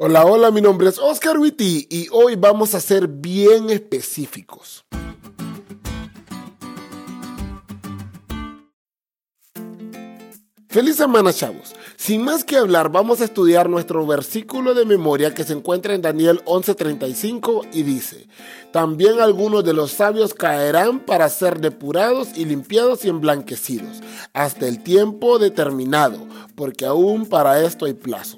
Hola, hola, mi nombre es Oscar Witty y hoy vamos a ser bien específicos. Feliz semana, chavos. Sin más que hablar, vamos a estudiar nuestro versículo de memoria que se encuentra en Daniel 11:35 y dice, también algunos de los sabios caerán para ser depurados y limpiados y emblanquecidos, hasta el tiempo determinado, porque aún para esto hay plazo.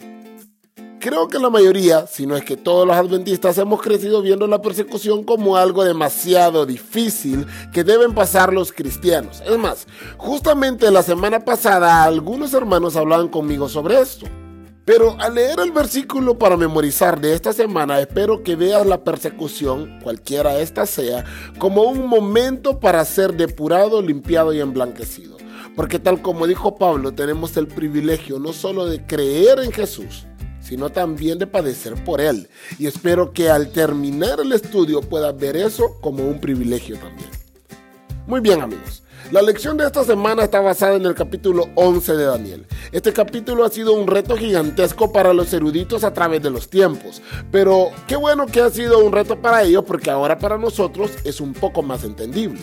Creo que la mayoría, si no es que todos los adventistas, hemos crecido viendo la persecución como algo demasiado difícil que deben pasar los cristianos. Es más, justamente la semana pasada algunos hermanos hablaban conmigo sobre esto. Pero al leer el versículo para memorizar de esta semana, espero que veas la persecución, cualquiera esta sea, como un momento para ser depurado, limpiado y emblanquecido. Porque tal como dijo Pablo, tenemos el privilegio no solo de creer en Jesús, sino también de padecer por Él. Y espero que al terminar el estudio puedas ver eso como un privilegio también. Muy bien amigos, la lección de esta semana está basada en el capítulo 11 de Daniel. Este capítulo ha sido un reto gigantesco para los eruditos a través de los tiempos, pero qué bueno que ha sido un reto para ellos porque ahora para nosotros es un poco más entendible.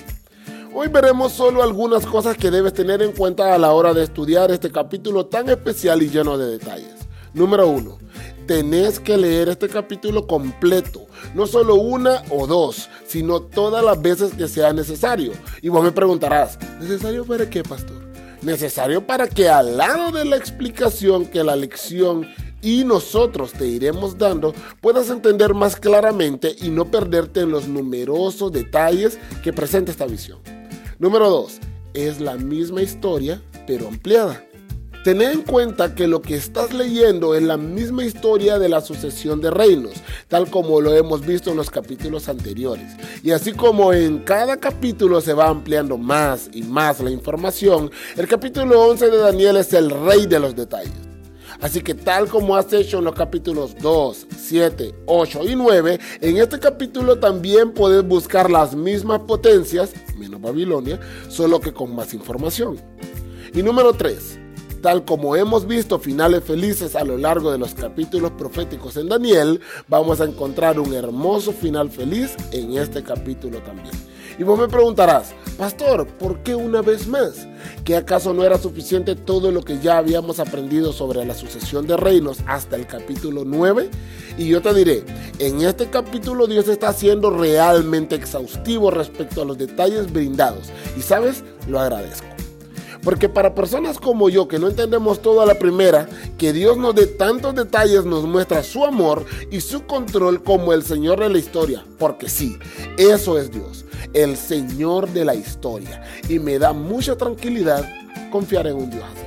Hoy veremos solo algunas cosas que debes tener en cuenta a la hora de estudiar este capítulo tan especial y lleno de detalles. Número uno, tenés que leer este capítulo completo, no solo una o dos, sino todas las veces que sea necesario. Y vos me preguntarás, ¿necesario para qué, pastor? Necesario para que al lado de la explicación que la lección y nosotros te iremos dando, puedas entender más claramente y no perderte en los numerosos detalles que presenta esta visión. Número 2. Es la misma historia, pero ampliada. Ten en cuenta que lo que estás leyendo es la misma historia de la sucesión de reinos, tal como lo hemos visto en los capítulos anteriores. Y así como en cada capítulo se va ampliando más y más la información, el capítulo 11 de Daniel es el rey de los detalles. Así que tal como has hecho en los capítulos 2, 7, 8 y 9, en este capítulo también puedes buscar las mismas potencias, menos Babilonia, solo que con más información. Y número 3. Tal como hemos visto finales felices a lo largo de los capítulos proféticos en Daniel, vamos a encontrar un hermoso final feliz en este capítulo también. Y vos me preguntarás, pastor, ¿por qué una vez más? ¿Que acaso no era suficiente todo lo que ya habíamos aprendido sobre la sucesión de reinos hasta el capítulo 9? Y yo te diré, en este capítulo Dios está siendo realmente exhaustivo respecto a los detalles brindados. Y sabes, lo agradezco. Porque para personas como yo que no entendemos todo a la primera, que Dios nos dé tantos detalles nos muestra su amor y su control como el Señor de la historia. Porque sí, eso es Dios, el Señor de la historia. Y me da mucha tranquilidad confiar en un Dios así.